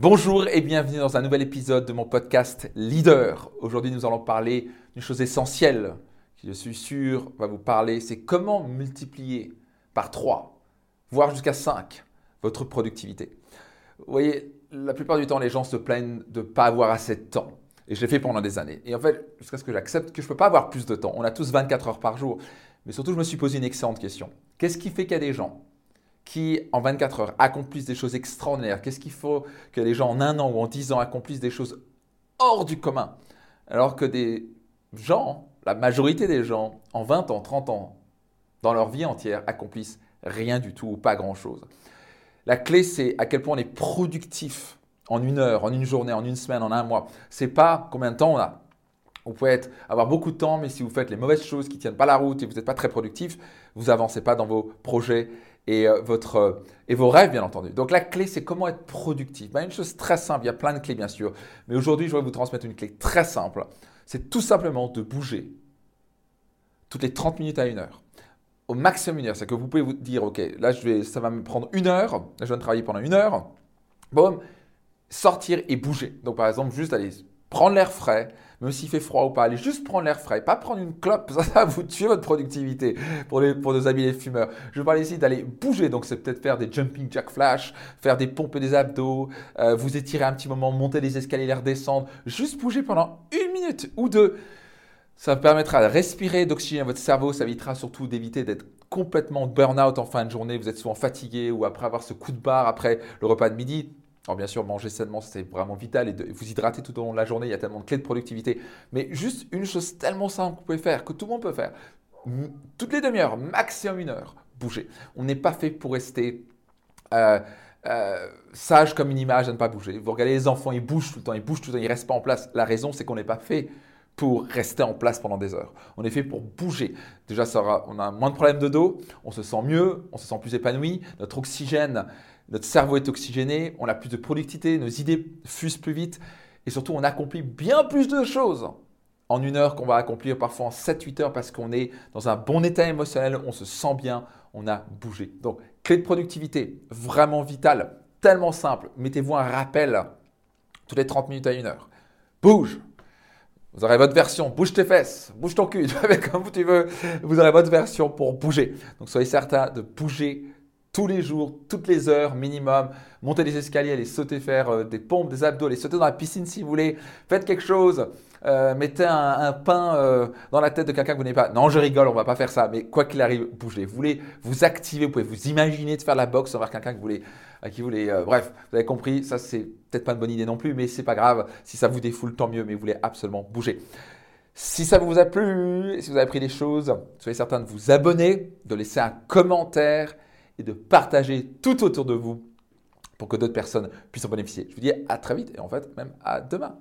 Bonjour et bienvenue dans un nouvel épisode de mon podcast Leader. Aujourd'hui, nous allons parler d'une chose essentielle qui, je suis sûr, va vous parler. C'est comment multiplier par 3, voire jusqu'à 5, votre productivité. Vous voyez, la plupart du temps, les gens se plaignent de ne pas avoir assez de temps. Et je l'ai fait pendant des années. Et en fait, jusqu'à ce que j'accepte que je ne peux pas avoir plus de temps. On a tous 24 heures par jour. Mais surtout, je me suis posé une excellente question. Qu'est-ce qui fait qu'il y a des gens qui, en 24 heures, accomplissent des choses extraordinaires Qu'est-ce qu'il faut que les gens, en un an ou en 10 ans, accomplissent des choses hors du commun? Alors que des gens, la majorité des gens, en 20 ans, 30 ans, dans leur vie entière, accomplissent rien du tout ou pas grand-chose. La clé, c'est à quel point on est productif en une heure, en une journée, en une semaine, en un mois. C'est pas combien de temps on a. Vous pouvez avoir beaucoup de temps, mais si vous faites les mauvaises choses qui ne tiennent pas la route et vous n'êtes pas très productif, vous avancez pas dans vos projets et, euh, votre, euh, et vos rêves, bien entendu. Donc la clé, c'est comment être productif. Ben, une chose très simple, il y a plein de clés, bien sûr. Mais aujourd'hui, je voudrais vous transmettre une clé très simple. C'est tout simplement de bouger toutes les 30 minutes à une heure. Au maximum une heure. C'est que vous pouvez vous dire, OK, là, je vais, ça va me prendre une heure. Là, je viens de travailler pendant une heure. Boum, sortir et bouger. Donc par exemple, juste aller prendre l'air frais, même s'il fait froid ou pas, allez juste prendre l'air frais, pas prendre une clope, ça va vous tuer votre productivité pour, les, pour nos amis les fumeurs. Je parle ici d'aller bouger, donc c'est peut-être faire des jumping jack flash, faire des pompes des abdos, euh, vous étirer un petit moment, monter les escaliers, les redescendre, juste bouger pendant une minute ou deux. Ça permettra de respirer, d'oxygéner votre cerveau, ça évitera surtout d'éviter d'être complètement burn-out en fin de journée, vous êtes souvent fatigué ou après avoir ce coup de barre après le repas de midi, alors bien sûr, manger sainement, c'est vraiment vital et de vous hydrater tout au long de la journée, il y a tellement de clés de productivité. Mais juste une chose tellement simple que vous pouvez faire, que tout le monde peut faire, toutes les demi-heures, maximum une heure, bouger. On n'est pas fait pour rester euh, euh, sage comme une image à ne pas bouger. Vous regardez les enfants, ils bougent tout le temps, ils bougent tout le temps, ils ne restent pas en place. La raison, c'est qu'on n'est pas fait pour rester en place pendant des heures. On est fait pour bouger. Déjà, on a moins de problèmes de dos, on se sent mieux, on se sent plus épanoui, notre oxygène notre cerveau est oxygéné, on a plus de productivité, nos idées fusent plus vite et surtout on accomplit bien plus de choses en une heure qu'on va accomplir parfois en 7-8 heures parce qu'on est dans un bon état émotionnel, on se sent bien, on a bougé. Donc, clé de productivité, vraiment vitale, tellement simple. Mettez-vous un rappel toutes les 30 minutes à une heure. Bouge vous aurez votre version, bouge tes fesses, bouge ton cul, comme tu veux. Vous aurez votre version pour bouger. Donc soyez certain de bouger tous les jours, toutes les heures minimum. Montez les escaliers, allez sauter, faire euh, des pompes, des abdos, allez sauter dans la piscine si vous voulez. Faites quelque chose. Euh, mettez un, pain euh, dans la tête de quelqu'un que vous n'avez pas. Non, je rigole, on va pas faire ça. Mais quoi qu'il arrive, bougez. Vous voulez vous activer, vous pouvez vous imaginer de faire la boxe envers quelqu'un que vous voulez, à qui vous voulez. bref, vous avez compris. Ça, c'est peut-être pas une bonne idée non plus, mais c'est pas grave. Si ça vous défoule, tant mieux. Mais vous voulez absolument bouger. Si ça vous a plu, si vous avez appris des choses, soyez certain de vous abonner, de laisser un commentaire et de partager tout autour de vous pour que d'autres personnes puissent en bénéficier. Je vous dis à très vite et en fait même à demain.